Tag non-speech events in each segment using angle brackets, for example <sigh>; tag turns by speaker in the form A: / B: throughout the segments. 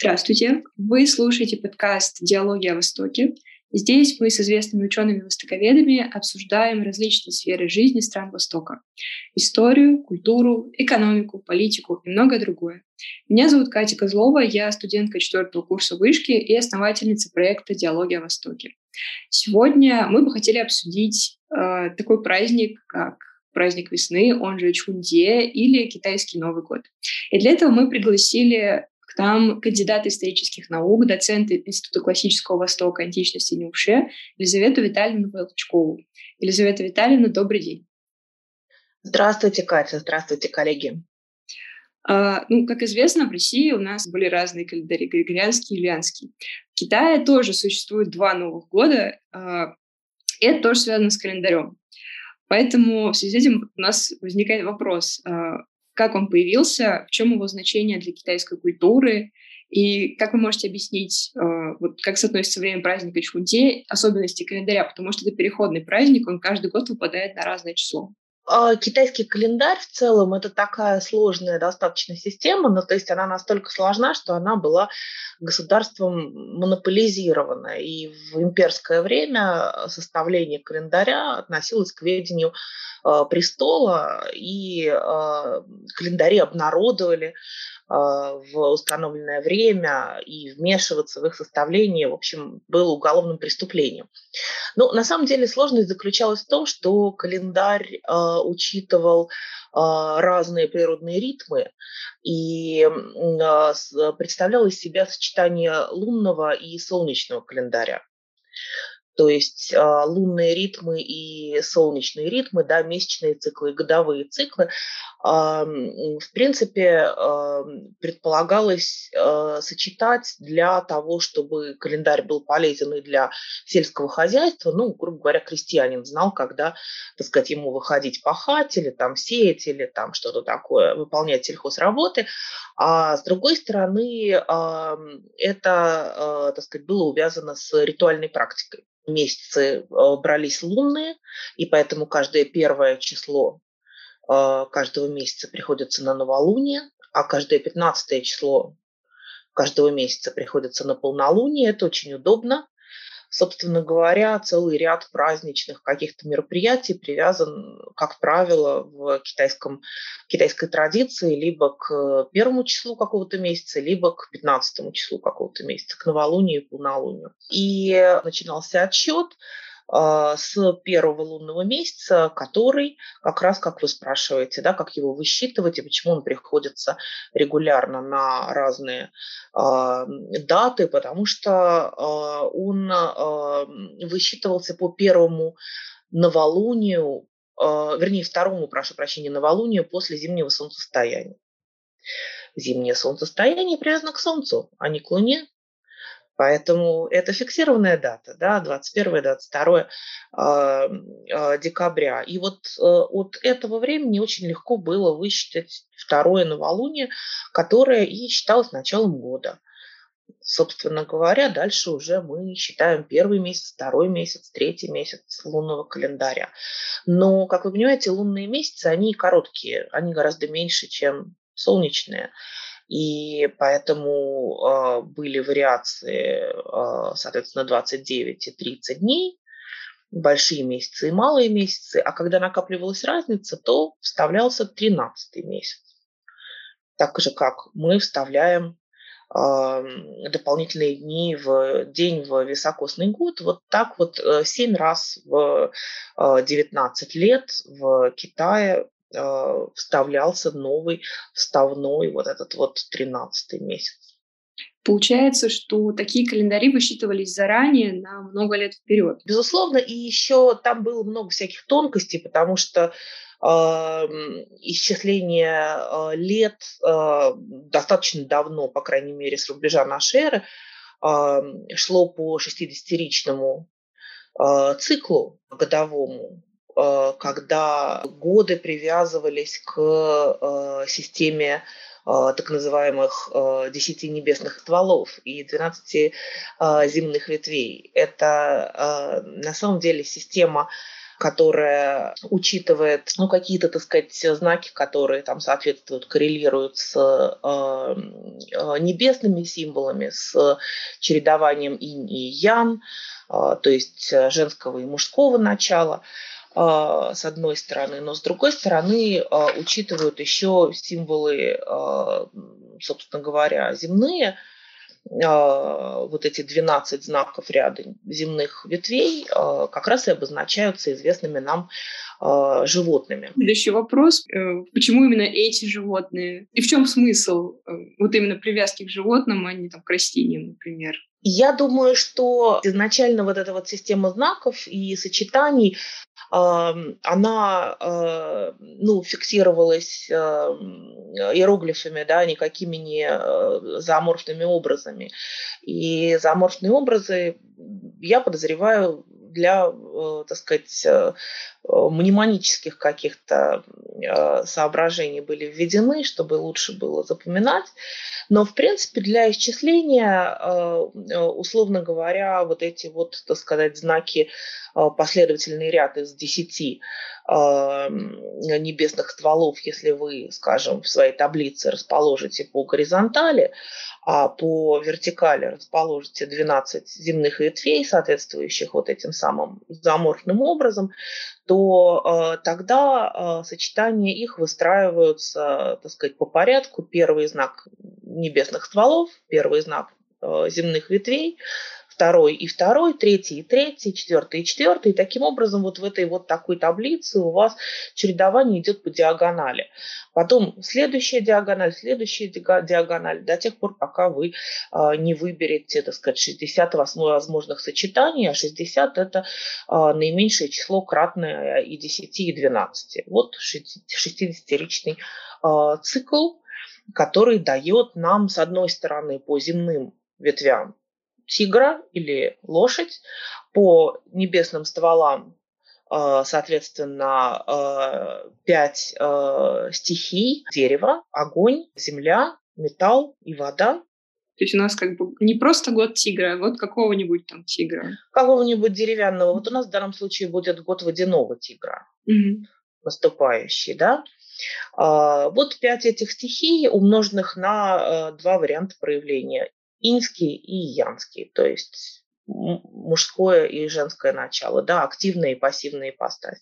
A: Здравствуйте! Вы слушаете подкаст «Диалоги о Востоке». Здесь мы с известными учеными-востоковедами обсуждаем различные сферы жизни стран Востока. Историю, культуру, экономику, политику и многое другое. Меня зовут Катя Козлова, я студентка четвертого курса вышки и основательница проекта «Диалоги о Востоке». Сегодня мы бы хотели обсудить э, такой праздник, как праздник весны, он же Чхунде, или китайский Новый год. И для этого мы пригласили к нам кандидат исторических наук, доцент Института классического Востока, античности и Неуше Елизавету Витальевну Волчкову. Елизавета Витальевна, добрый день.
B: Здравствуйте, Катя. Здравствуйте, коллеги.
A: Uh, ну, как известно, в России у нас были разные календари, григорианский и юлианский. В Китае тоже существует два новых года, uh, и это тоже связано с календарем. Поэтому в связи с этим у нас возникает вопрос, uh, как он появился, в чем его значение для китайской культуры, и как вы можете объяснить, э, вот как соотносится время праздника Чхунде, особенности календаря, потому что это переходный праздник, он каждый год выпадает на разное число.
B: А, китайский календарь в целом это такая сложная достаточно система, но то есть она настолько сложна, что она была государством монополизирована. И в имперское время составление календаря относилось к ведению э, престола, и э, календари обнародовали а, в установленное время и вмешиваться в их составление, в общем, было уголовным преступлением. Но на самом деле сложность заключалась в том, что календарь э, учитывал э, разные природные ритмы и э, представлял из себя сочетание лунного и солнечного календаря. То есть э, лунные ритмы и солнечные ритмы, да, месячные циклы годовые циклы, в принципе, предполагалось э, сочетать для того, чтобы календарь был полезен и для сельского хозяйства. Ну, грубо говоря, крестьянин знал, когда, так сказать, ему выходить пахать или там сеять, или там что-то такое, выполнять сельхозработы. А с другой стороны, это, так сказать, было увязано с ритуальной практикой месяцы э, брались лунные, и поэтому каждое первое число а, каждого месяца приходится на новолуние, а каждое 15 число каждого месяца приходится на полнолуние. Это очень удобно. Собственно говоря, целый ряд праздничных каких-то мероприятий привязан, как правило, в китайском, китайской традиции либо к первому числу какого-то месяца, либо к 15 числу какого-то месяца, к новолунию и полнолунию. И начинался отсчет с первого лунного месяца, который как раз, как вы спрашиваете, да, как его высчитывать и почему он приходится регулярно на разные э, даты, потому что э, он э, высчитывался по первому новолунию, вернее, второму, прошу прощения, новолунию после зимнего солнцестояния. Зимнее солнцестояние привязано к Солнцу, а не к Луне. Поэтому это фиксированная дата, да, 21-22 э, э, декабря. И вот э, от этого времени очень легко было высчитать второе новолуние, которое и считалось началом года. Собственно говоря, дальше уже мы считаем первый месяц, второй месяц, третий месяц лунного календаря. Но, как вы понимаете, лунные месяцы, они короткие, они гораздо меньше, чем солнечные. И поэтому э, были вариации, э, соответственно, 29 и 30 дней, большие месяцы и малые месяцы. А когда накапливалась разница, то вставлялся 13 месяц. Так же, как мы вставляем э, дополнительные дни в день в високосный год. Вот так вот 7 раз в 19 лет в Китае э, вставлялся новый вставной вот этот вот 13 месяц.
A: Получается, что такие календари высчитывались заранее на много лет вперед.
B: Безусловно, и еще там было много всяких тонкостей, потому что э, исчисление э, лет э, достаточно давно, по крайней мере, с рубежа нашей эры, шло по 60-ричному э, циклу годовому, когда годы привязывались к э, системе э, так называемых десяти небесных стволов и 12 земных ветвей. Это на самом деле система которая учитывает ну, какие-то, так сказать, знаки, которые там соответствуют, коррелируют с э, э, небесными символами, с чередованием инь и ян, э, то есть женского и мужского начала с одной стороны, но с другой стороны учитывают еще символы, собственно говоря, земные, а, вот эти 12 знаков ряда земных ветвей а, как раз и обозначаются известными нам а, животными.
A: Следующий вопрос. Э, почему именно эти животные? И в чем смысл э, вот именно привязки к животным, а не там, к растениям, например?
B: Я думаю, что изначально вот эта вот система знаков и сочетаний, она ну, фиксировалась иероглифами, да, никакими не э, зооморфными образами. И зооморфные образы, я подозреваю, для, э, так сказать, э, мнемонических каких-то соображений были введены, чтобы лучше было запоминать. Но, в принципе, для исчисления, условно говоря, вот эти вот, так сказать, знаки последовательный ряд из десяти небесных стволов, если вы, скажем, в своей таблице расположите по горизонтали, а по вертикали расположите 12 земных ветвей, соответствующих вот этим самым заморфным образом, то э, тогда э, сочетания их выстраиваются, так сказать, по порядку. Первый знак небесных стволов, первый знак э, земных ветвей, второй и второй, третий и третий, четвертый и четвертый. И таким образом вот в этой вот такой таблице у вас чередование идет по диагонали. Потом следующая диагональ, следующая диагональ, до тех пор, пока вы а, не выберете, так сказать, 60 возможных сочетаний, а 60 – это а, наименьшее число кратное и 10, и 12. Вот 60-ричный а, цикл, который дает нам, с одной стороны, по земным ветвям тигра или лошадь, по небесным стволам э, соответственно, э, пять э, стихий – дерево, огонь, земля, металл и вода.
A: То есть у нас как бы не просто год тигра, а год какого-нибудь там тигра.
B: Какого-нибудь деревянного. Вот у нас в данном случае будет год водяного тигра угу. наступающий, да. Вот пять этих стихий, умноженных на два варианта проявления инский и янский, то есть мужское и женское начало, да, активная и пассивная ипостась.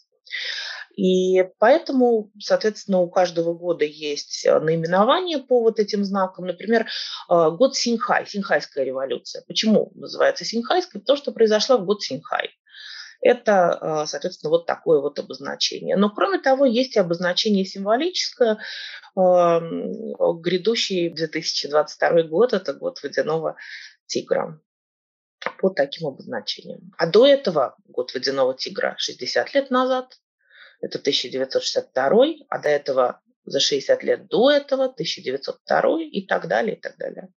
B: И поэтому, соответственно, у каждого года есть э, наименование по вот этим знакам. Например, э, год Синхай, Синхайская революция. Почему называется Синхайская? Потому что произошла в год Синхай. Это, э, соответственно, вот такое вот обозначение. Но, кроме того, есть обозначение символическое, грядущий 2022 год – это год водяного тигра под таким обозначением. А до этого год водяного тигра 60 лет назад, это 1962, а до этого за 60 лет до этого 1902 и так далее, и так далее.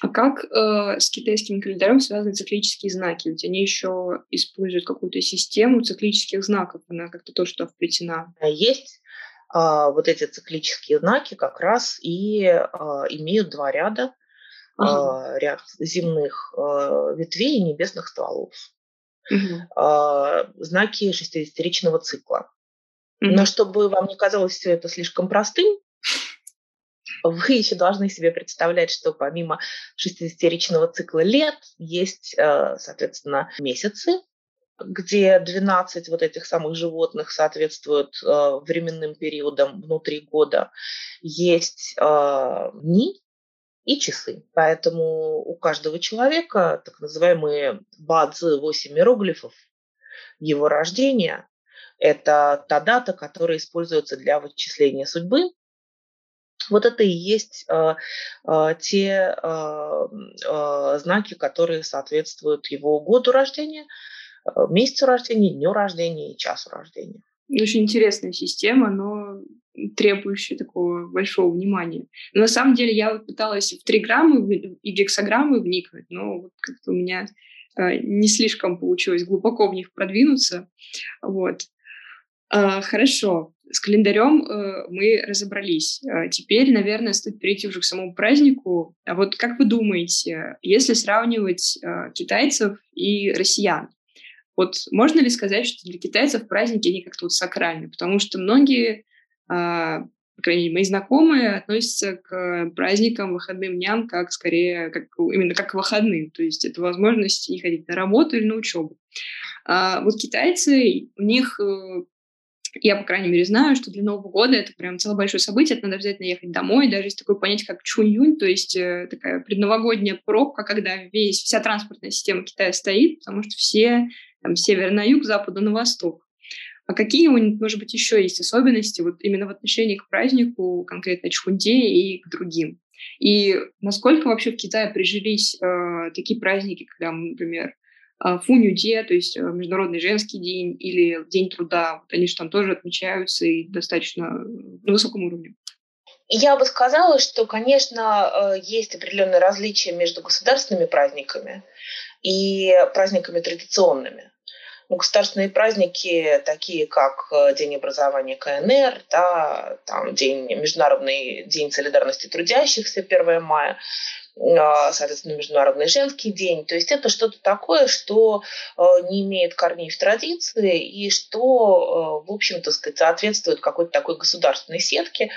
A: А как э, с китайским календарем связаны циклические знаки? Ведь они еще используют какую-то систему циклических знаков, она как-то тоже туда вплетена.
B: Есть а, вот эти циклические знаки как раз и а, имеют два ряда, ага. ряд земных ветвей и небесных стволов. Угу. Знаки шестидесятиричного цикла. Угу. Но чтобы вам не казалось все это слишком простым, вы еще должны себе представлять, что помимо шестидесятиричного цикла лет есть, соответственно, месяцы, где 12 вот этих самых животных соответствуют э, временным периодам внутри года, есть э, дни и часы. Поэтому у каждого человека так называемые бадзы, 8 иероглифов, его рождения – это та дата, которая используется для вычисления судьбы. Вот это и есть э, э, те э, э, знаки, которые соответствуют его году рождения – месяцу рождения, дню рождения и часу рождения.
A: Очень интересная система, но требующая такого большого внимания. Но на самом деле я пыталась в триграммы и гексограммы вникнуть, но вот как-то у меня не слишком получилось глубоко в них продвинуться. Вот. Э, хорошо, с календарем э, мы разобрались. Э, теперь, наверное, стоит перейти уже к самому празднику. А вот как вы думаете, если сравнивать э, китайцев и россиян, Вот можно ли сказать, что для китайцев праздники, они как-то вот сакральны? Потому что многие, а, по крайней мере, мои знакомые относятся к праздникам, выходным дням как скорее, как, именно как к выходным. То есть это возможность не ходить на работу или на учебу. А вот китайцы, у них э, я, по крайней мере, знаю, что для Нового года это прям целое большое событие, это надо обязательно ехать домой, даже есть такое понятие, как чунь-юнь, то есть э, такая предновогодняя пробка, когда весь, вся транспортная система Китая стоит, потому что все там, с севера на юг, запада на восток. А какие может быть, еще есть особенности вот именно в отношении к празднику, конкретно Чхунде и к другим? И насколько вообще в Китае прижились э, такие праздники, когда, например, Фунюде, то есть э, Международный женский день или День труда. Вот они же там тоже отмечаются и достаточно на высоком уровне.
B: Я бы сказала, что, конечно, э, есть определенные различия между государственными праздниками и праздниками традиционными. Ну, государственные праздники, такие как э, День образования КНР, да, там День, Международный день солидарности трудящихся 1 мая, а, соответственно, Международный женский день. То есть это что-то такое, что э, не имеет корней в традиции и что, э, в общем-то, соответствует какой-то такой государственной сетке.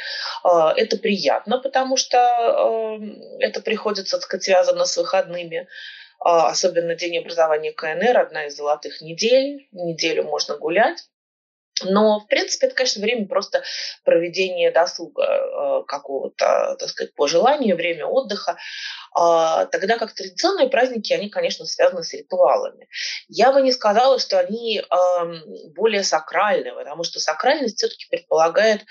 B: Э, это приятно, потому что это приходится, так сказать, связано с выходными особенно День образования КНР, одна из золотых недель. Неделю можно гулять. Но, в принципе, это, конечно, время просто проведения досуга э, какого-то, так сказать, по желанию, время отдыха. А, тогда как традиционные праздники, они, конечно, связаны с ритуалами. Я бы не сказала, что они более сакральны, потому что сакральность все-таки предполагает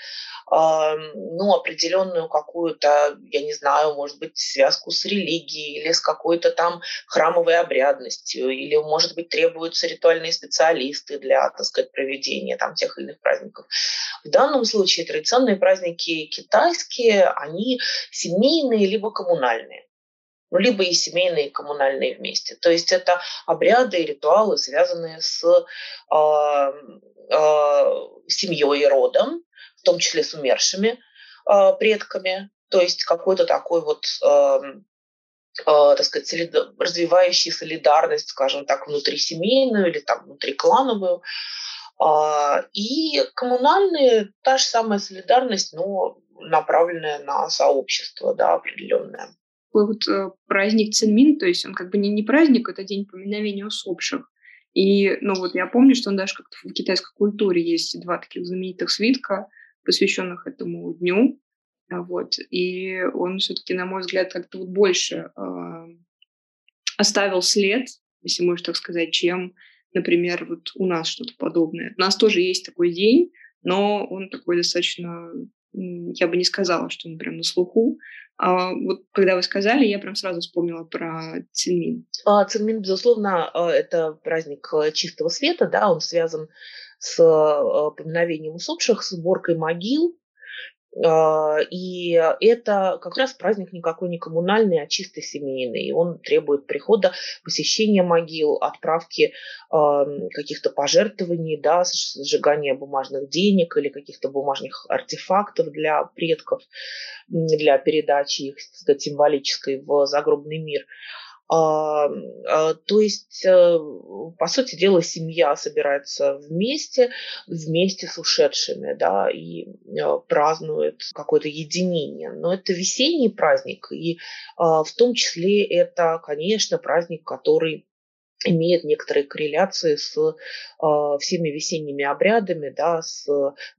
B: ну, определенную какую-то, я не знаю, может быть, связку с религией или с какой-то там храмовой обрядностью, или, может быть, требуются ритуальные специалисты для, так сказать, проведения там тех или иных праздников. В данном случае традиционные праздники китайские, они семейные либо коммунальные ну, либо и семейные, и коммунальные вместе. То есть это обряды и ритуалы, связанные с э, э, семьей и родом, том числе с умершими э, предками, то есть какой-то такой вот э, э, так сказать, солида- развивающий солидарность, скажем так, внутрисемейную или там внутриклановую. Э, и коммунальные та же самая солидарность, но направленная на сообщество, да, определенное.
A: Такой вот э, праздник Цинмин, то есть он как бы не, не праздник, это день поминовения усопших. И, ну вот я помню, что он даже как-то в китайской культуре есть два таких знаменитых свитка, посвященных этому дню. А, вот. И он все-таки, на мой взгляд, как-то вот больше э, оставил след, если можно так сказать, чем, например, вот у нас что-то подобное. У нас тоже есть такой день, но он такой достаточно, я бы не сказала, что он прям на слуху. А вот когда вы сказали, я прям сразу вспомнила про Цинмин.
B: А, Цинмин, безусловно, а, это праздник э, чистого света, да, он связан с э, поминовением усопших, с уборкой могил. А, и это как раз праздник никакой не коммунальный, а чисто семейный. И он требует прихода, посещения могил, отправки каких-то пожертвований, да, сжигания бумажных денег или каких-то бумажных артефактов для предков, для передачи их сказать, символической в загробный мир. А, а, то есть, э, по сути дела, семья собирается вместе, вместе с ушедшими, да, и э, празднует какое-то единение. Но это весенний праздник, и а, в том числе это, конечно, праздник, который имеет некоторые корреляции с э, всеми весенними обрядами, да, с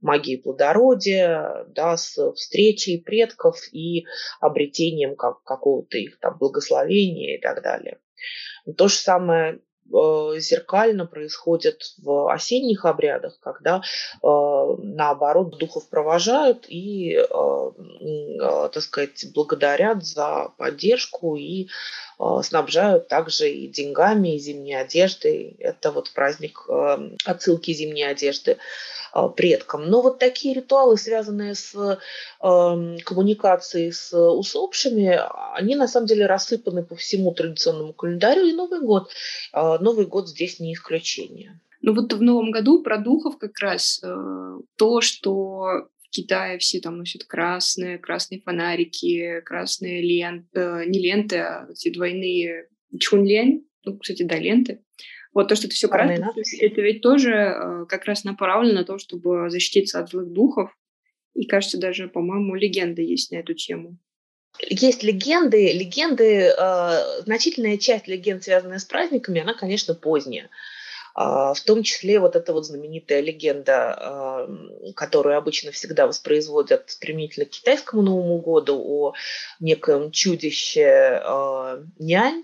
B: магией плодородия, да, с встречей предков и обретением как, какого-то их там благословения и так далее. То же самое зеркально происходит в осенних обрядах, когда э, наоборот духов провожают и, э, так сказать, благодарят за поддержку и снабжают также и деньгами, и зимней одеждой. Это вот праздник отсылки зимней одежды предкам. Но вот такие ритуалы, связанные с э, коммуникацией с усопшими, они на самом деле рассыпаны по всему традиционному календарю, и Новый год. Э, Новый год здесь не исключение.
A: Ну вот в Новом году про духов как раз э, то, что Китае все там носят красные, красные фонарики, красные ленты, э, не ленты, а эти двойные чунлень, ну, кстати, да, ленты. Вот то, что ты все красишь, это ведь тоже э, как раз направлено на то, чтобы защититься от злых духов. И, кажется, даже, по-моему, легенда есть на эту тему.
B: Есть легенды. Легенды, э, значительная часть легенд, связанная с праздниками, она, конечно, поздняя. А, в том числе вот эта вот знаменитая легенда, которую обычно всегда воспроизводят применительно к китайскому Новому году о неком чудище а, нянь,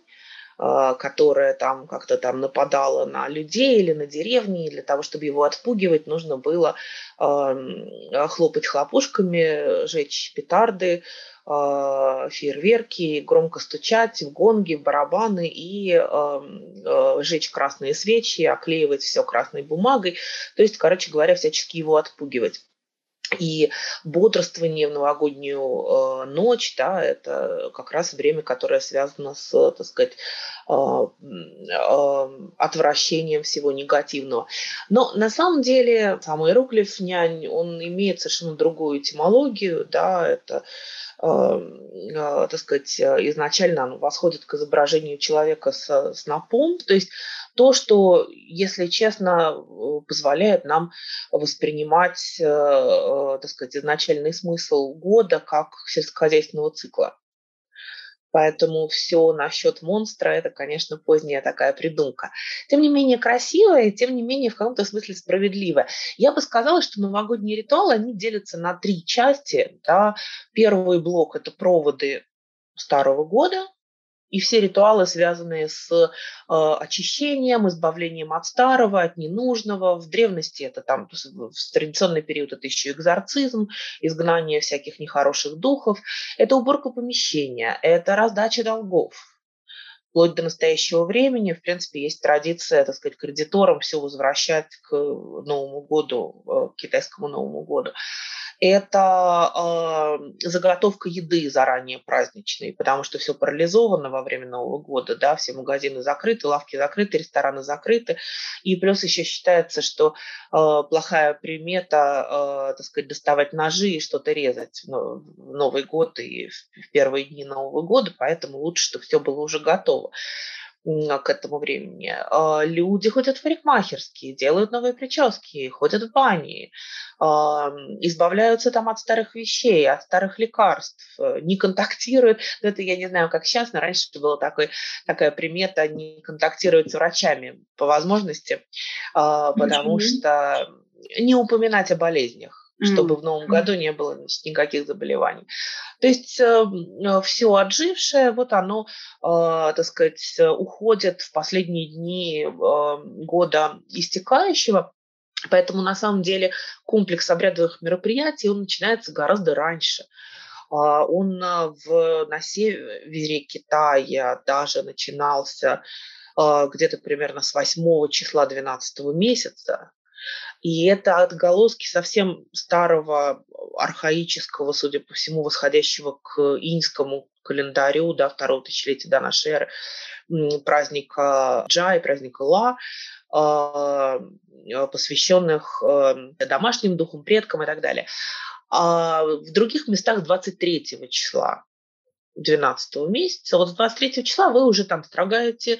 B: которая там как-то там нападала на людей или на деревни, и для того, чтобы его отпугивать, нужно было хлопать хлопушками, жечь петарды, а, фейерверки, громко стучать в гонги, в барабаны и жечь красные свечи, оклеивать все красной бумагой. То есть, короче говоря, всячески его отпугивать. И бодрствование в новогоднюю э, ночь, да, это как раз время, которое связано с, так сказать, э, э, отвращением всего негативного. Но на самом деле сам иероглиф нянь, он имеет совершенно другую этимологию, да, это Эм, э, так сказать, э, изначально оно восходит к изображению человека с снопом. То есть то, что, если честно, э, позволяет нам воспринимать, так сказать, изначальный смысл года как сельскохозяйственного цикла. Поэтому все насчет монстра это, конечно, поздняя такая придумка. Тем не менее красивая тем не менее в каком-то смысле справедливая. Я бы сказала, что новогодние ритуалы, они делятся на три части. Да. Первый блок – это проводы Старого года, и все ритуалы, связанные с э, очищением, избавлением от старого, от ненужного. В древности это там, в традиционный период это еще экзорцизм, изгнание всяких нехороших духов. Это уборка помещения, это раздача долгов. Вплоть до настоящего времени, в принципе, есть традиция, так сказать, кредиторам все возвращать к Новому году, э, к китайскому Новому году. Это э, заготовка еды заранее праздничной, потому что все парализовано во время Нового года, да, все магазины закрыты, лавки закрыты, рестораны закрыты, и плюс еще считается, что э, плохая примета, э, так сказать, доставать ножи и что-то резать в Новый год и в первые дни Нового года, поэтому лучше, чтобы все было уже готово к этому времени. А, люди ходят в парикмахерские, делают новые прически, ходят в бани, избавляются там от старых вещей, от старых лекарств, э, не контактируют. <laughs> Ну, это я не знаю, как сейчас, но раньше была такой, такая примета не контактировать с врачами по возможности, а, потому что не упоминать о болезнях чтобы в новом году не было никаких заболеваний. То есть э, э все отжившее, вот оно, э, так сказать, уходит в последние дни э, года истекающего. Поэтому на самом деле комплекс обрядовых мероприятий, он начинается гораздо раньше. А, он э, в, на севере Китая даже начинался где-то примерно с 8 числа 12 месяца, и это отголоски совсем старого, архаического, судя по всему, восходящего к инскому календарю, да, второго тысячелетия до нашей эры, праздника Джай, праздника Ла, а, посвященных эм, домашним духам, предкам и так далее. А в других местах 23 числа 12 месяца. Вот с 23 числа вы уже там строгаете э,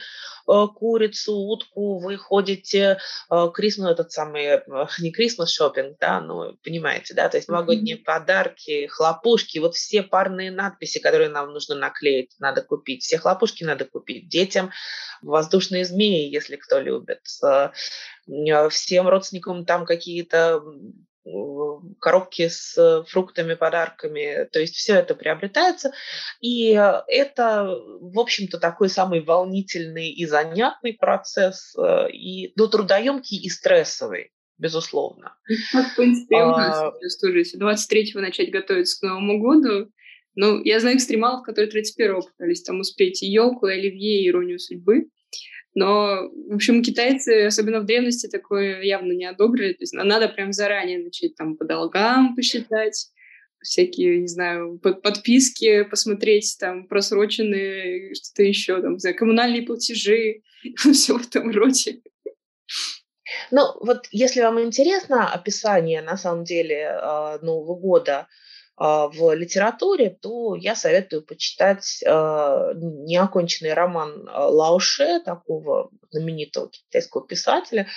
B: курицу, утку, вы ходите э, крисмас, этот самый, э, не крисмас шопинг, да, ну, понимаете, да, то есть новогодние mm-hmm. подарки, хлопушки, вот все парные надписи, которые нам нужно наклеить, надо купить, все хлопушки надо купить детям, воздушные змеи, если кто любит, всем родственникам там какие-то коробки с фруктами, подарками. То есть все это приобретается. И это, в общем-то, такой самый волнительный и занятный процесс, э, и ну, трудоемкий и стрессовый безусловно.
A: Ну, в принципе, у нас а, тоже, если 23-го начать готовиться к Новому году, ну, я знаю экстремалов, которые 31-го пытались там успеть и елку, и оливье, и иронию судьбы. Но, в общем, китайцы, особенно в древности, такое явно не одобрили. То есть надо прям заранее начать там по долгам посчитать, всякие, не знаю, подписки посмотреть, там, просроченные, что-то еще, там, не коммунальные платежи, <laughs> все в этом роде.
B: Ну, вот если вам интересно описание, на самом деле, а, Нового года в литературе, то я советую почитать неоконченный роман Лауше, такого знаменитого китайского писателя.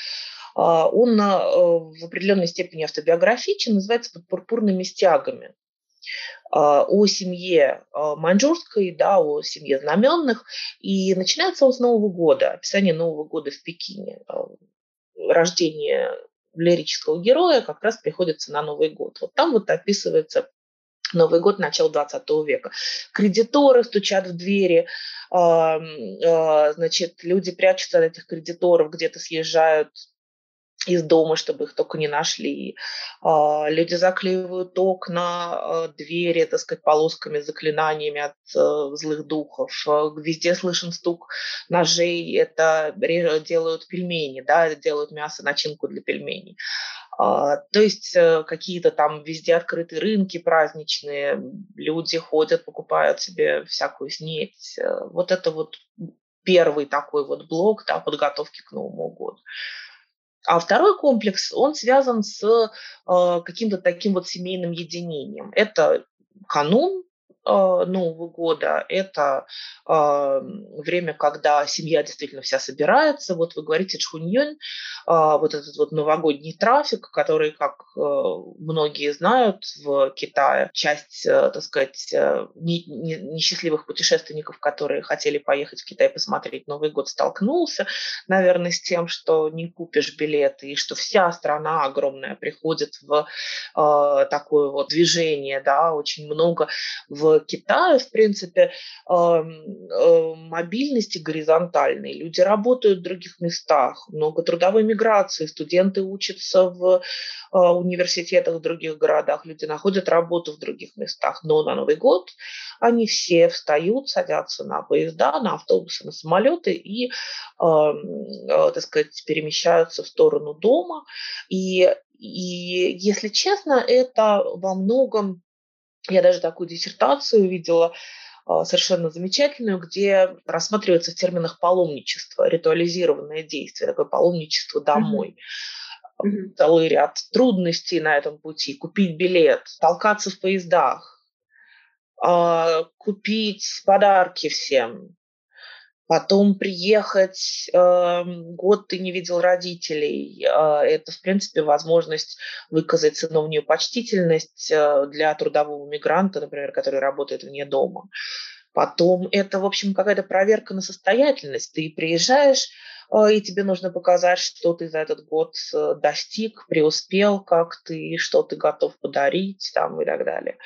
B: Он в определенной степени автобиографичен, называется «Под пурпурными стягами» о семье маньчжурской, да, о семье знаменных. И начинается он с Нового года, описание Нового года в Пекине. Рождение лирического героя как раз приходится на Новый год. Вот там вот описывается Новый год, начало 20 века. Кредиторы стучат в двери, значит, люди прячутся от этих кредиторов, где-то съезжают из дома, чтобы их только не нашли. А, люди заклеивают окна, а, двери, так сказать, полосками, заклинаниями от э, злых духов. А, везде слышен стук ножей. Это делают пельмени, да, делают мясо, начинку для пельменей. То есть э, какие-то там везде открытые рынки праздничные, люди ходят, покупают себе всякую снеть. Э, вот это вот первый такой вот блок да, подготовки к Новому году. А второй комплекс, он связан с э, каким-то таким вот семейным единением. Это канун, Нового года, это а, время, когда семья действительно вся собирается. Вот вы говорите Чхуньон, а, вот этот вот новогодний трафик, который, как многие знают в Китае, часть, так сказать, несчастливых путешественников, которые хотели поехать в Китай посмотреть Новый год, столкнулся, наверное, с тем, что не купишь билеты, и что вся страна огромная приходит в такое вот движение, да, очень много в Китае, в принципе, мобильности горизонтальной. Люди работают в других местах, много трудовой миграции, студенты учатся в а, университетах в других городах, люди находят работу в других местах. Но на Новый год они все встают, садятся на поезда, на автобусы, на самолеты и, а, так сказать, перемещаются в сторону дома. И, и если честно, это во многом я даже такую диссертацию видела, а, совершенно замечательную, где рассматривается в терминах паломничество, ритуализированное действие, такое паломничество домой. Mm-hmm. Целый ряд трудностей на этом пути. Купить билет, толкаться в поездах, а, купить подарки всем, Потом приехать, э, год ты не видел родителей. Э, это, в принципе, возможность выказать сыновнюю почтительность э, для трудового мигранта, например, который работает вне дома. Потом это, в общем, какая-то проверка на состоятельность. Ты приезжаешь, э, и тебе нужно показать, что ты за этот год э, достиг, преуспел, как ты, что ты готов подарить там, и так далее.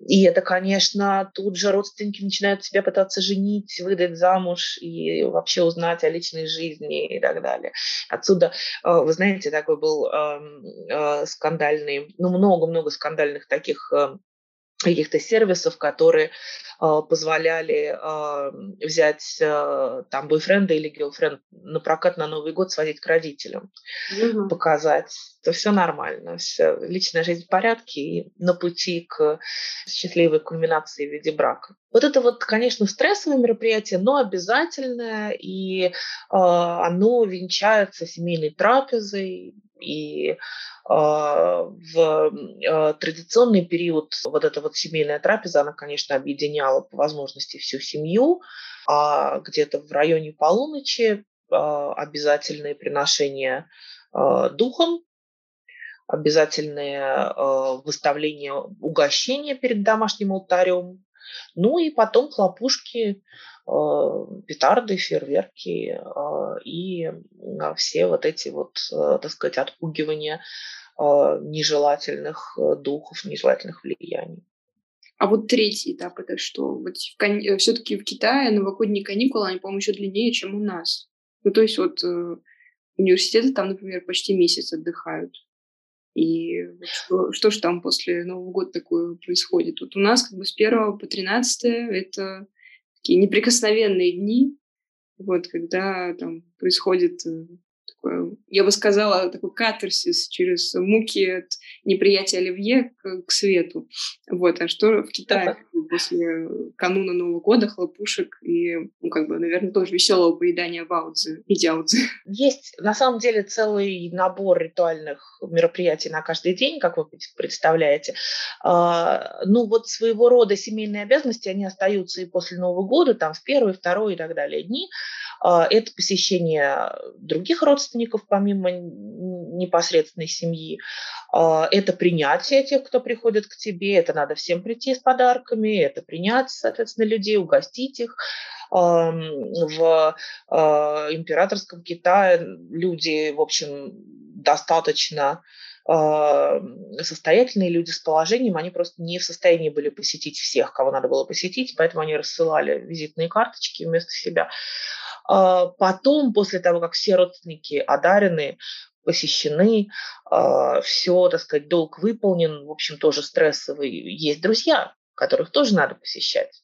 B: И это, конечно, тут же родственники начинают себя пытаться женить, выдать замуж и вообще узнать о личной жизни и так далее. Отсюда, э, вы знаете, такой был эм, э, скандальный, ну, много-много скандальных таких эм, каких-то сервисов, которые э, позволяли э, взять э, там бойфренда или гейлфренд на прокат на Новый год, сводить к родителям, угу. показать, то все нормально, все, личная жизнь в порядке и на пути к счастливой кульминации в виде брака. Вот это вот, конечно, стрессовое мероприятие, но обязательное, и э, оно венчается семейной трапезой, и а, в а, традиционный период вот эта вот семейная трапеза, она, конечно, объединяла по возможности всю семью, а где-то в районе полуночи а, обязательные приношения духом, обязательное выставление угощения перед домашним алтарем, ну и потом хлопушки, петарды, фейерверки и все вот эти вот, так сказать, отпугивания нежелательных э, духов, нежелательных влияний.
A: А вот третий этап это что? Вот кон... все-таки в Китае новогодние каникулы, они, по-моему, еще длиннее, чем у нас. Ну, то есть вот э, университеты там, например, почти месяц отдыхают. И что, что же там после Нового года такое происходит? Вот у нас как бы с 1 по 13 это такие неприкосновенные дни, вот, когда там происходит э, такое, я бы сказала, такой катарсис через муки от неприятия оливье к, к свету. Вот. А что в Китае после кануна Нового года, хлопушек и, ну, как бы, наверное, тоже веселого поедания ваудзы и дяудзы?
B: Есть, на самом деле, целый набор ритуальных мероприятий на каждый день, как вы представляете. А, ну, вот своего рода семейные обязанности, они остаются и после Нового года, там, в первый, второй и так далее дни. А, это посещение других родственников, помимо непосредственной семьи. А, это принятие тех, кто приходит к тебе. Это надо всем прийти с подарками, это принять, соответственно, людей, угостить их. В а, императорском Китае люди, в общем, достаточно состоятельные люди с положением, они просто не в состоянии были посетить всех, кого надо было посетить, поэтому они рассылали визитные карточки вместо себя. А, потом, после того, как все родственники одарены, посещены, а, все, так сказать, долг выполнен, в общем, тоже стрессовый. Есть друзья, которых тоже надо посещать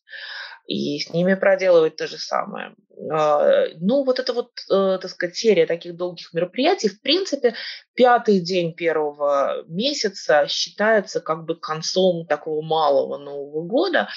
B: и с ними проделывать то же самое. А, ну, вот это вот, э, так сказать, серия таких долгих мероприятий, в принципе, пятый день первого месяца считается как бы концом такого малого Нового года,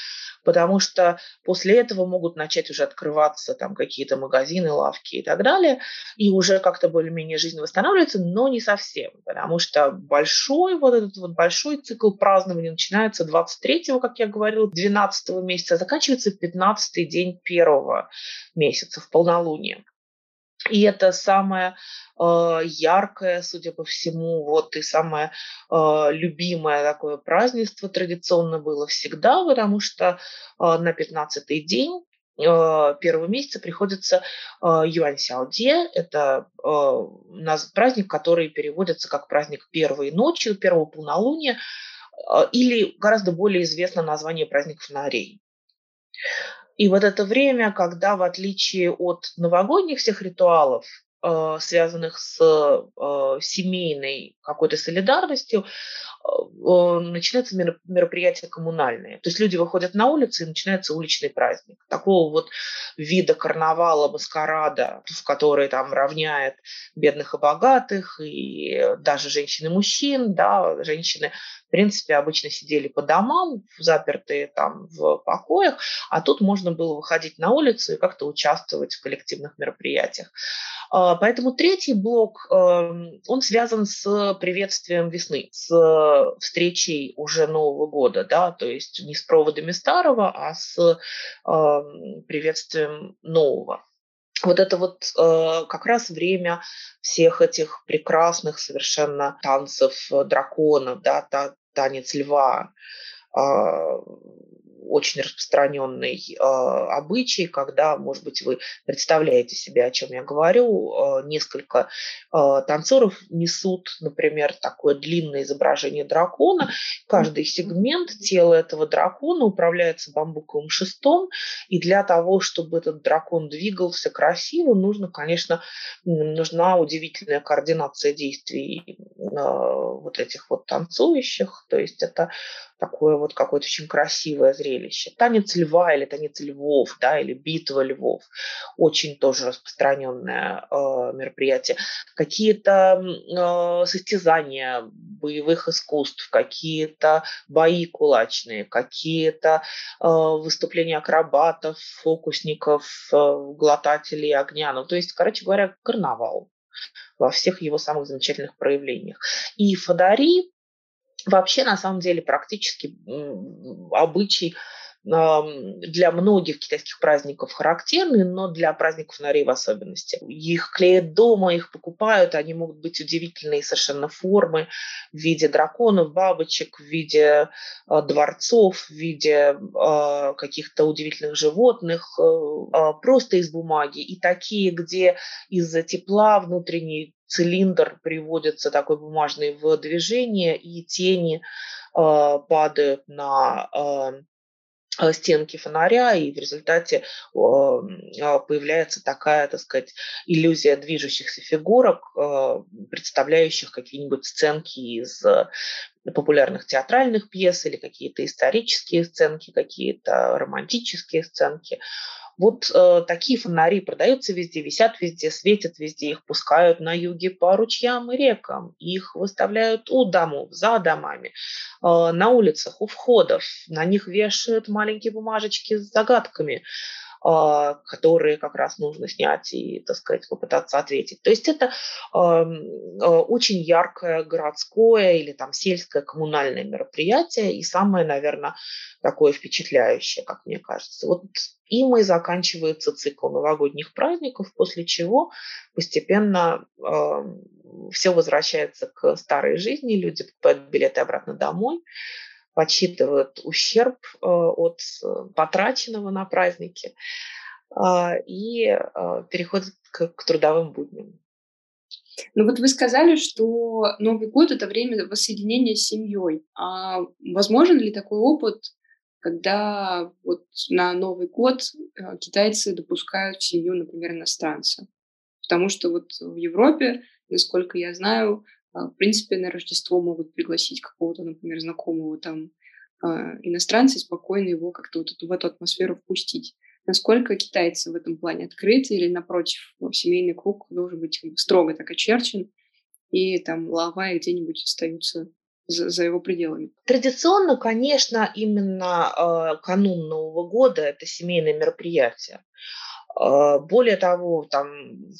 B: потому что после этого могут начать уже открываться там какие-то магазины, лавки и так далее, и уже как-то более-менее жизнь восстанавливается, но не совсем, потому что большой вот этот вот большой цикл празднования начинается 23-го, как я говорила, 12 месяца, заканчивается 15-й день первого месяца в полнолуние. И это самое э, яркое, судя по всему, вот и самое э, любимое такое празднество традиционно было всегда, потому что э, на 15-й день э, первого месяца приходится э, Юань Сяоде. Это э, праздник, который переводится как праздник первой ночи, первого полнолуния, или гораздо более известно название праздник фонарей. И вот это время, когда в отличие от новогодних всех ритуалов, э, связанных с э, семейной какой-то солидарностью, э, начинаются мероприятия коммунальные. То есть люди выходят на улицы, и начинается уличный праздник. Такого вот вида карнавала, маскарада, в который там равняет бедных и богатых, и даже женщин и мужчин, да, женщины принципе, обычно сидели по домам, запертые там в покоях, а тут можно было выходить на улицу и как-то участвовать в коллективных мероприятиях. А, поэтому третий блок, эм, он связан с приветствием весны, с встречей уже Нового года, да, то есть не с проводами старого, а с эм, приветствием нового вот это вот э, как раз время всех этих прекрасных совершенно танцев э, драконов, да, та, танец льва, э, очень распространенный э, обычай, когда, может быть, вы представляете себе, о чем я говорю, э, несколько э, танцоров несут, например, такое длинное изображение дракона. Каждый сегмент тела этого дракона управляется бамбуковым шестом, и для того, чтобы этот дракон двигался красиво, нужно, конечно, нужна удивительная координация действий э, вот этих вот танцующих, то есть это такое вот какое-то очень красивое зрелище. Танец льва или танец львов, да, или битва львов. Очень тоже распространенное э, мероприятие. Какие-то э, состязания боевых искусств, какие-то бои кулачные, какие-то э, выступления акробатов, фокусников, э, глотателей огня. Ну, то есть, короче говоря, карнавал во всех его самых замечательных проявлениях. И Фадари вообще на самом деле практически обычай для многих китайских праздников характерны, но для праздников фонарей в особенности. Их клеят дома, их покупают, они могут быть удивительные совершенно формы в виде драконов, бабочек, в виде э, дворцов, в виде э, каких-то удивительных животных, э, просто из бумаги. И такие, где из-за тепла внутренней цилиндр приводится такой бумажный в движение, и тени э, падают на э, стенки фонаря, и в результате появляется такая, так сказать, иллюзия движущихся фигурок, представляющих какие-нибудь сценки из популярных театральных пьес или какие-то исторические сценки, какие-то романтические сценки. Вот э, такие фонари продаются везде, висят везде, светят везде, их пускают на юге по ручьям и рекам, их выставляют у домов, за домами, э, на улицах, у входов, на них вешают маленькие бумажечки с загадками. А, которые как раз нужно снять и, так сказать, попытаться ответить. То есть это а, очень яркое городское или там сельское коммунальное мероприятие и самое, наверное, такое впечатляющее, как мне кажется. Вот и заканчивается цикл новогодних праздников, после чего постепенно э, все возвращается к старой жизни, люди покупают билеты обратно домой, подсчитывают ущерб э, от э, потраченного на праздники а, и э, переходят к, трудовым будням.
A: Ну вот вы сказали, что Новый год это время воссоединения с семьей. А возможен ли такой опыт, когда вот на Новый год китайцы допускают семью, например, иностранца? Потому что вот в Европе, насколько я знаю, а, в принципе, на Рождество могут пригласить какого-то, например, знакомого там а, иностранца и спокойно его как-то вот в эту атмосферу впустить. Насколько китайцы в этом плане открыты или, напротив, семейный круг должен быть строго так очерчен, и там лава где-нибудь остаются за, за его пределами.
B: Традиционно, конечно, именно э, канун Нового года это семейное мероприятие. А, более того, там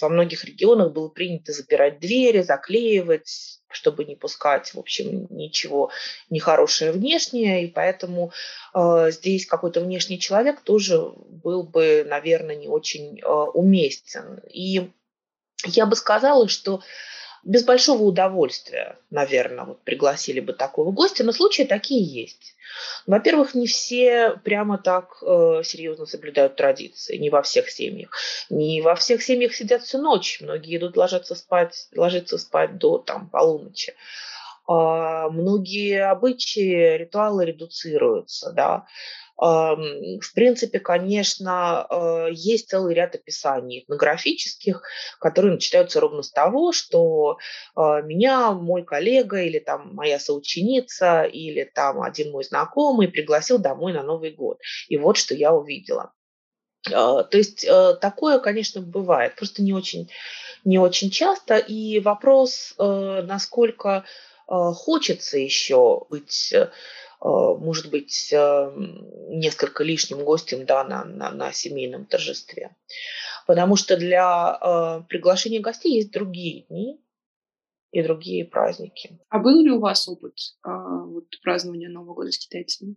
B: во многих регионах было принято запирать двери, заклеивать, чтобы не пускать, в общем, ничего нехорошее внешнее, и поэтому э, здесь какой-то внешний человек тоже был бы, наверное, не очень э, уместен. И я бы сказала, что без большого удовольствия, наверное, вот пригласили бы такого гостя, но случаи такие есть. Во-первых, не все прямо так э, серьезно соблюдают традиции, не во всех семьях. Не во всех семьях сидят всю ночь, многие идут ложиться спать, ложиться спать до там, полуночи. А, многие обычаи, ритуалы редуцируются, да. В принципе, конечно, э, есть целый ряд описаний этнографических, которые начинаются ровно с того, что э, меня мой коллега или там моя соученица или там один мой знакомый пригласил домой на Новый год. И вот что я увидела. А, то есть э, такое, конечно, бывает, просто не очень, не очень часто. И вопрос, насколько хочется еще быть Э, может быть, э, несколько лишним гостем да, на, на, на семейном торжестве. Потому что для э, приглашения гостей есть другие дни и другие праздники.
A: А был ли у вас опыт вот, празднования Нового года с китайцами?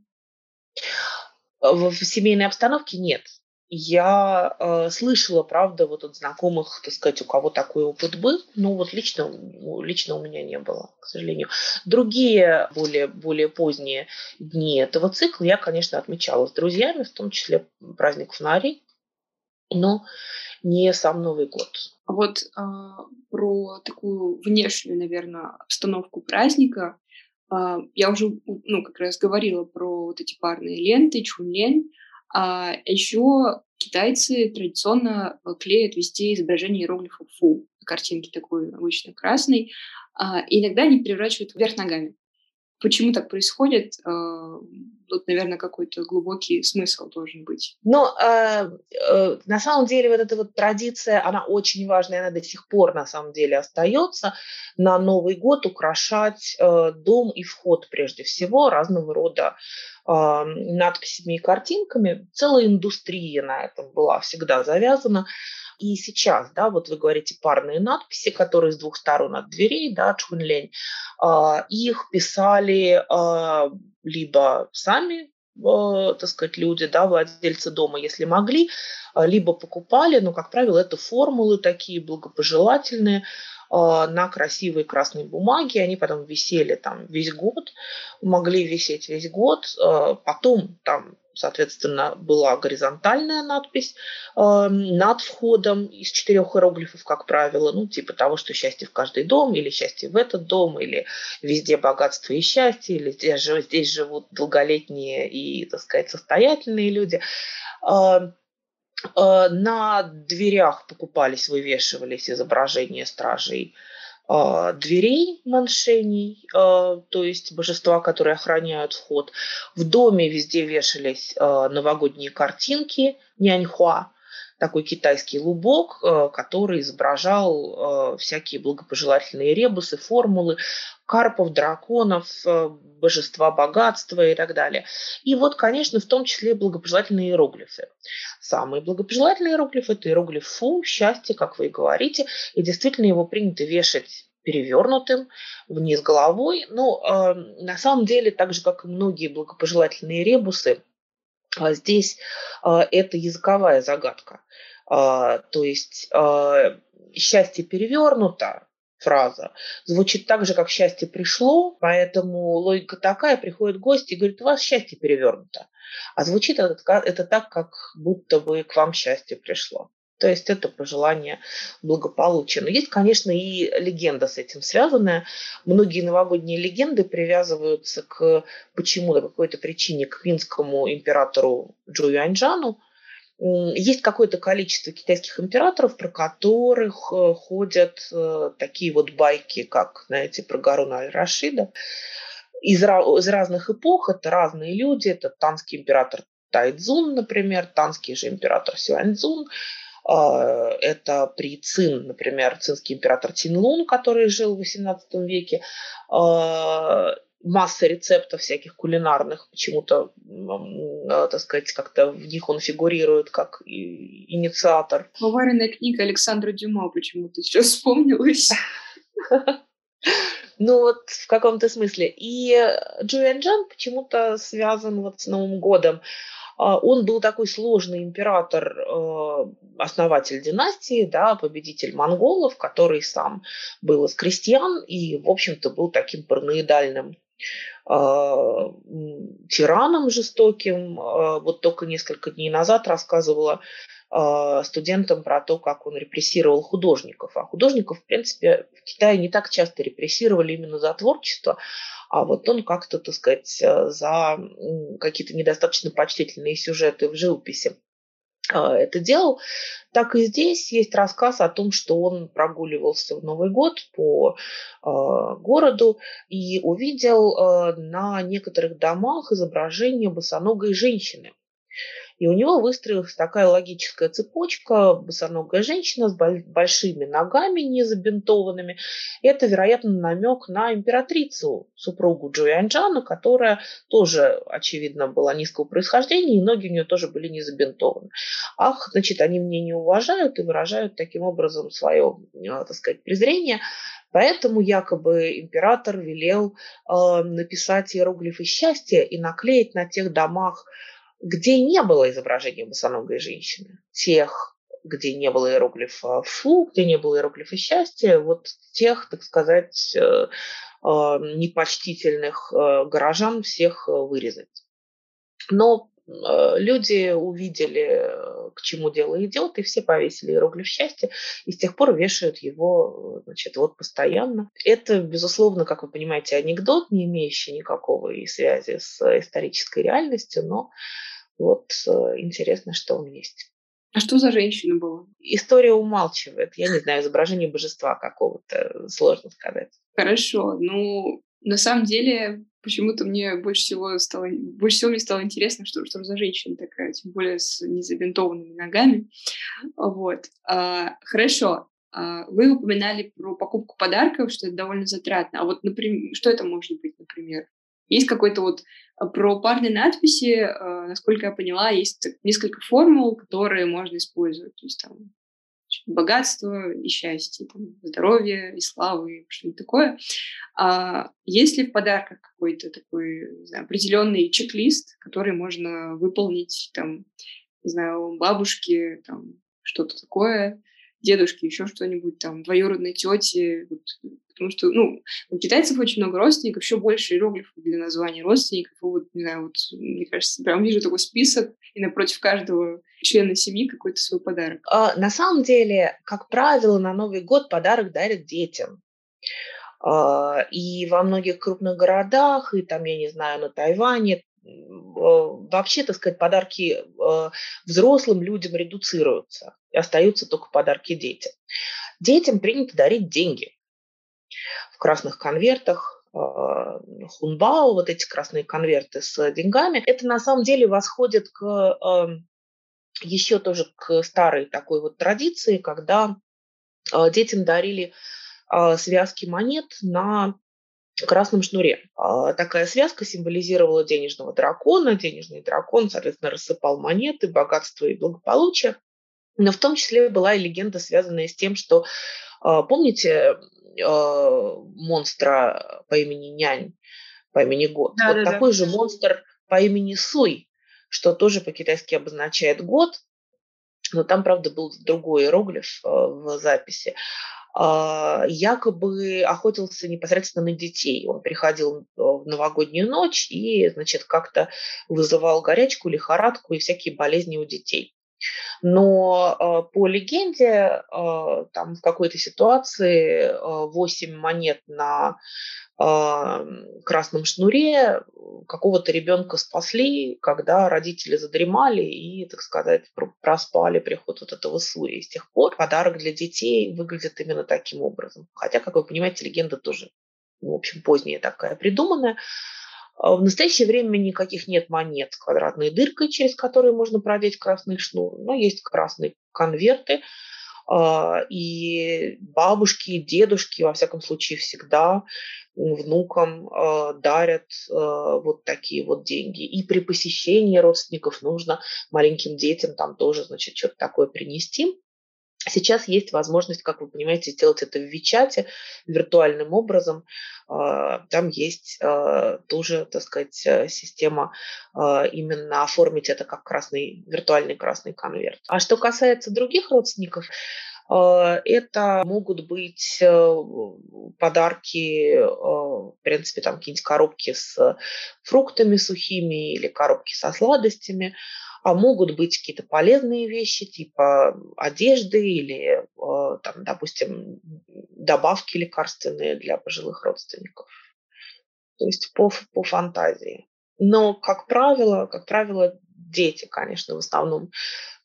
B: В семейной обстановке нет. Я э, слышала, правда, вот от знакомых, так сказать, у кого такой опыт был, но вот лично, лично у меня не было, к сожалению. Другие, более, более поздние дни этого цикла я, конечно, отмечала с друзьями, в том числе праздник фонарей, но не сам Новый год.
A: А вот э, про такую внешнюю, наверное, обстановку праздника э, я уже, ну, как раз говорила про вот эти парные ленты, чунлен, а еще китайцы традиционно э, клеят везде изображение иероглифов фу, картинки такой обычно красной, а, иногда они переворачивают вверх ногами. Почему так происходит? А, тут, наверное, какой-то глубокий смысл должен быть.
B: Но э, э, на самом деле вот эта вот традиция, она очень важная, она до сих пор на самом деле остается. На Новый год украшать э, дом и вход прежде всего разного рода надписями и картинками. Целая индустрия на этом была всегда завязана. И сейчас, да, вот вы говорите парные надписи, которые с двух сторон от дверей, да, чунлень, а, их писали а, либо сами а, так сказать, люди, да, владельцы дома, если могли, либо покупали, но, как правило, это формулы такие благопожелательные, на красивой красной бумаге, они потом висели там весь год, могли висеть весь год, потом там соответственно, была горизонтальная надпись э, над входом из четырех иероглифов, как правило, ну, типа того, что счастье в каждый дом, или счастье в этот дом, или везде богатство и счастье, или здесь, живут долголетние и, так сказать, состоятельные люди. На дверях покупались, вывешивались изображения стражей э, дверей маншений, э, то есть божества, которые охраняют вход. В доме везде вешались э, новогодние картинки няньхуа, такой китайский лубок, э, который изображал э, всякие благопожелательные ребусы, формулы карпов, драконов, э, божества богатства и так далее. И вот, конечно, в том числе благопожелательные иероглифы. Самый благопожелательный иероглиф – это иероглиф «фу», «счастье», как вы и говорите, и действительно его принято вешать перевернутым вниз головой. Но э, на самом деле, так же, как и многие благопожелательные ребусы, здесь э, это языковая загадка. Э, то есть счастье перевернуто, фраза. Звучит так же, как «счастье пришло», поэтому логика такая, приходит гость и говорит, у вас счастье перевернуто. А звучит это, это так, как будто бы к вам счастье пришло. То есть это пожелание благополучия. Но есть, конечно, и легенда с этим связанная. Многие новогодние легенды привязываются к почему-то, по какой-то причине, к финскому императору Джу Юаньжану, есть какое-то количество китайских императоров, про которых э, ходят э, такие вот байки, как, знаете, про Гаруна Аль-Рашида. Из, из разных эпох это разные люди. Это танский император Тайцзун, например, танский же император Сюаньцзун. А, это при Цин, например, цинский император Цинлун, который жил в XVIII веке а, масса рецептов всяких кулинарных, почему-то, так сказать, как-то в них он фигурирует как инициатор.
A: Поваренная книга Александра Дюма почему-то сейчас вспомнилась. <laughs>
B: Ну вот в каком-то смысле. И Джуян Джан почему-то связан вот с Новым годом. А, он был такой сложный император, э, основатель династии, да, победитель монголов, который сам был из крестьян и, в общем-то, был таким параноидальным а, тираном жестоким. А, вот только несколько дней назад рассказывала студентам про то, как он репрессировал художников. А художников, в принципе, в Китае не так часто репрессировали именно за творчество, а вот он как-то, так сказать, за какие-то недостаточно почтительные сюжеты в живописи а, это делал, так и здесь есть рассказ о том, что он прогуливался в Новый год по э, городу и увидел э, на некоторых домах изображение босоногой женщины. И у него выстроилась такая логическая цепочка, босоногая женщина с большими ногами, не забинтованными. Это, вероятно, намек на императрицу, супругу Джоянджана, которая тоже, очевидно, была низкого происхождения, и ноги у нее тоже были не забинтованы. Ах, значит, они меня не уважают и выражают таким образом свое, э, так сказать, презрение. Поэтому якобы император велел э, написать иероглифы счастья и наклеить на тех домах, где не было изображения босоногой женщины, тех, где не было иероглифа фу, где не было иероглифа счастья, вот тех, так сказать, э, э, непочтительных э, горожан всех вырезать. Но люди увидели, к чему дело идет, и все повесили иероглиф счастья, и с тех пор вешают его, значит, вот постоянно. Это, безусловно, как вы понимаете, анекдот, не имеющий никакого и связи с исторической реальностью, но вот э, интересно, что он есть.
A: А что за женщина была?
B: История умалчивает. Я не знаю, изображение божества какого-то, сложно сказать.
A: Хорошо. Ну, на самом деле, почему-то мне больше всего стало, больше всего мне стало интересно, что, что за женщина такая, тем более с незабинтованными ногами. Вот. А, хорошо. А, вы упоминали про покупку подарков, что это довольно затратно. А вот, например, что это может быть, например? Есть какой-то вот а, про парные надписи, а, насколько я поняла, есть несколько формул, которые можно использовать. То есть там богатство и счастье, там, здоровье и славы, что-нибудь такое. А есть ли в подарках какой-то такой знаю, определенный чек-лист, который можно выполнить, там, не знаю, бабушке, там, что-то такое, дедушке, еще что-нибудь, там, двоюродной тете, вот, потому что, ну, у китайцев очень много родственников, еще больше иероглифов для названия родственников, вот, не знаю, вот, мне кажется, прям вижу такой список, и напротив каждого члена семьи какой-то свой подарок.
B: А, на самом деле, как правило, на Новый год подарок дарят детям. А, и во многих крупных городах, и там, я не знаю, на Тайване, вообще, так сказать, подарки взрослым людям редуцируются. И остаются только подарки детям. Детям принято дарить деньги. В красных конвертах, а, хунбао, вот эти красные конверты с деньгами, это на самом деле восходит к эм, еще тоже к старой такой вот традиции, когда а, детям дарили связки монет на красном шнуре. Такая связка символизировала денежного дракона. Денежный дракон, соответственно, рассыпал монеты, богатство и благополучие. Но в том числе была и легенда, связанная с тем, что, помните, э, монстра по имени Нянь, по имени Год. Да, вот да, такой да. же монстр по имени Суй, что тоже по-китайски обозначает год, но там, правда, был другой иероглиф э, в записи. Якобы охотился непосредственно на детей. Он приходил в новогоднюю ночь и, значит, как-то вызывал горячку, лихорадку и всякие болезни у детей. Но э, по легенде, э, там в какой-то ситуации э, 8 монет на э, красном шнуре какого-то ребенка спасли, когда родители задремали и, так сказать, проспали приход вот этого суя. И с тех пор подарок для детей выглядит именно таким образом. Хотя, как вы понимаете, легенда тоже, в общем, поздняя такая придуманная. А в настоящее время никаких нет монет с квадратной дыркой, через которую можно продеть красный шнур, но есть красные конверты, а, и бабушки, и дедушки, во всяком случае, всегда внукам а, дарят вот такие вот деньги. И при посещении родственников нужно маленьким детям там тоже, значит, что-то такое принести. Сейчас есть возможность, как вы понимаете, сделать это в Вичате виртуальным образом. А, там есть а, тоже, так сказать, э, система а, именно оформить это как красный, виртуальный красный конверт. А что касается других родственников, это могут быть э, подарки, э, принципе, там какие-нибудь коробки с фруктами сухими или коробки со сладостями а могут быть какие-то полезные вещи, типа одежды или, э, там, допустим, добавки лекарственные для пожилых родственников. То есть по, по фантазии. Но, как правило, как правило, дети, конечно, в основном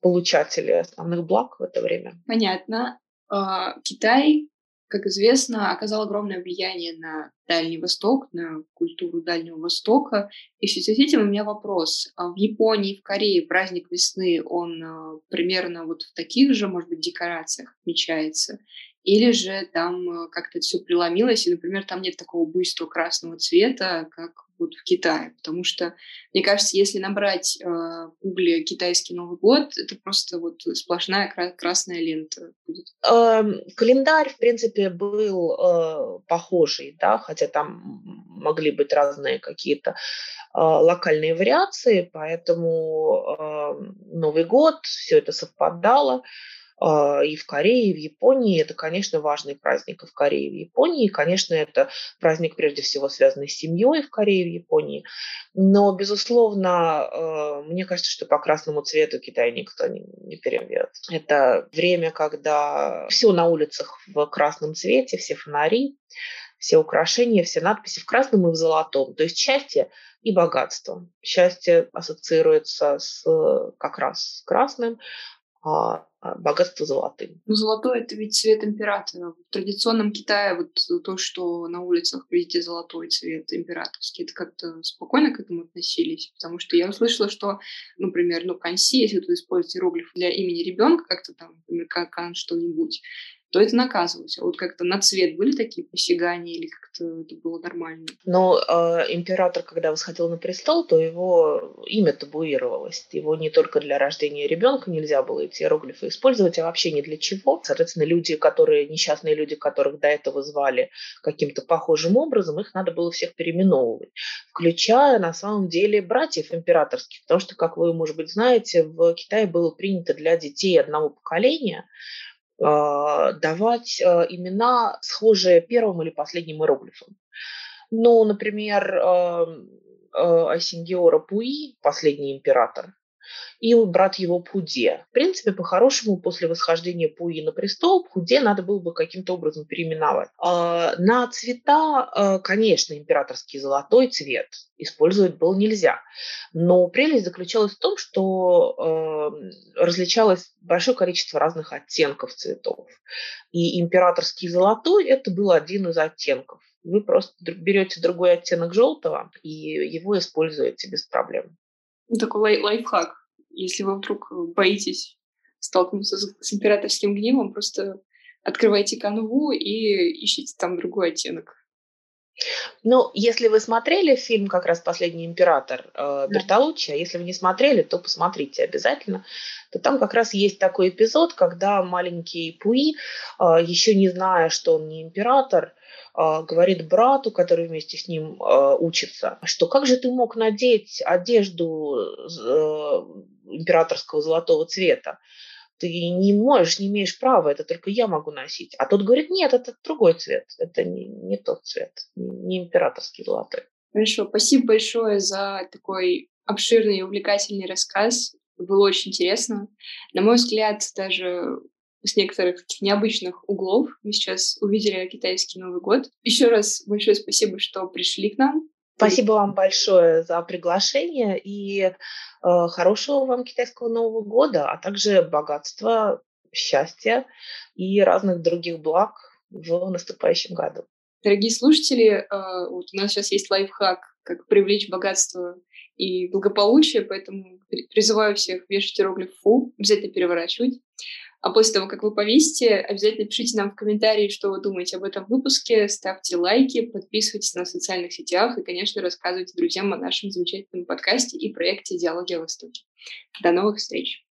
B: получатели основных благ в это время.
A: Понятно. А, Китай как известно, оказал огромное влияние на Дальний Восток, на культуру Дальнего Востока. И в связи с этим у меня вопрос. А в Японии, в Корее праздник весны, он а, примерно вот в таких же, может быть, декорациях отмечается? Или же там а, как-то все преломилось, и, например, там нет такого буйства красного цвета, как вот в Китае, потому что, мне кажется, если набрать э, в Гугле китайский Новый год, это просто вот сплошная кра- красная лента будет.
B: Эм, календарь, в принципе, был э, похожий, да, хотя там могли быть разные какие-то э, локальные вариации, поэтому э, Новый год, все это совпадало. А, и в Корее, и в Японии. Это, конечно, важный праздник и в Корее, и в Японии. Конечно, это праздник, прежде всего, связанный с семьей в Корее и в Японии. Но, безусловно, а, мне кажется, что по красному цвету Китай никто не, переведет. Это время, когда все на улицах в красном цвете, все фонари, все украшения, все надписи в красном и в золотом. То есть счастье и богатство. Счастье ассоциируется с, как раз с красным, а, а богатство золотым.
A: Ну, золотой – это ведь цвет императора. В традиционном Китае вот то, что на улицах видите золотой цвет императорский, это как-то спокойно к этому относились? Потому что я услышала, что, например, ну, канси, если вы используете иероглиф для имени ребенка, как-то там, например, кан что-нибудь, то это наказывалось. А вот как-то на цвет были такие посягания или как-то это было нормально?
B: Но э, император, когда восходил на престол, то его имя табуировалось. Его не только для рождения ребенка нельзя было эти иероглифы использовать, а вообще ни для чего. Соответственно, люди, которые, несчастные люди, которых до этого звали каким-то похожим образом, их надо было всех переименовывать, включая на самом деле братьев императорских, потому что, как вы, может быть, знаете, в Китае было принято для детей одного поколения давать а, имена, схожие первым или последним иероглифом. Ну, например, Асингиора Пуи, последний император, и брат его Пуде. В принципе, по-хорошему, после восхождения Пуи на престол, Пуде надо было бы каким-то образом переименовать. А, на цвета, а, конечно, императорский золотой цвет использовать было нельзя. Но прелесть заключалась в том, что э, различалось большое количество разных оттенков цветов. И императорский золотой – это был один из оттенков. Вы просто берете другой оттенок желтого и его используете без проблем.
A: Ну, такой лай лайфхак. Если вы вдруг боитесь столкнуться с, с императорским гневом, просто открывайте канву и ищите там другой оттенок.
B: Ну, если вы смотрели фильм как раз «Последний император» э, Бертолуччи, а если вы не смотрели, то посмотрите обязательно, то там как раз есть такой эпизод, когда маленький Пуи, э, еще не зная, что он не император, э, говорит брату, который вместе с ним э, учится, что как же ты мог надеть одежду э, императорского золотого цвета? ты не можешь, не имеешь права, это только я могу носить. А тот говорит, нет, это другой цвет, это не, не тот цвет, не императорский золотой.
A: Хорошо, спасибо большое за такой обширный и увлекательный рассказ. Было очень интересно. На мой взгляд, даже с некоторых таких необычных углов мы сейчас увидели китайский Новый год. Еще раз большое спасибо, что пришли к нам.
B: Спасибо вам большое за приглашение и э, хорошего вам китайского Нового года, а также богатства, счастья и разных других благ в наступающем году.
A: Дорогие слушатели, э, вот у нас сейчас есть лайфхак, как привлечь богатство и благополучие, поэтому призываю всех вешать иероглиф «фу», обязательно переворачивать. А после того, как вы повесите, обязательно пишите нам в комментарии, что вы думаете об этом выпуске, ставьте лайки, подписывайтесь на социальных сетях и, конечно, рассказывайте друзьям о нашем замечательном подкасте и проекте «Диалоги о Востоке». До новых встреч!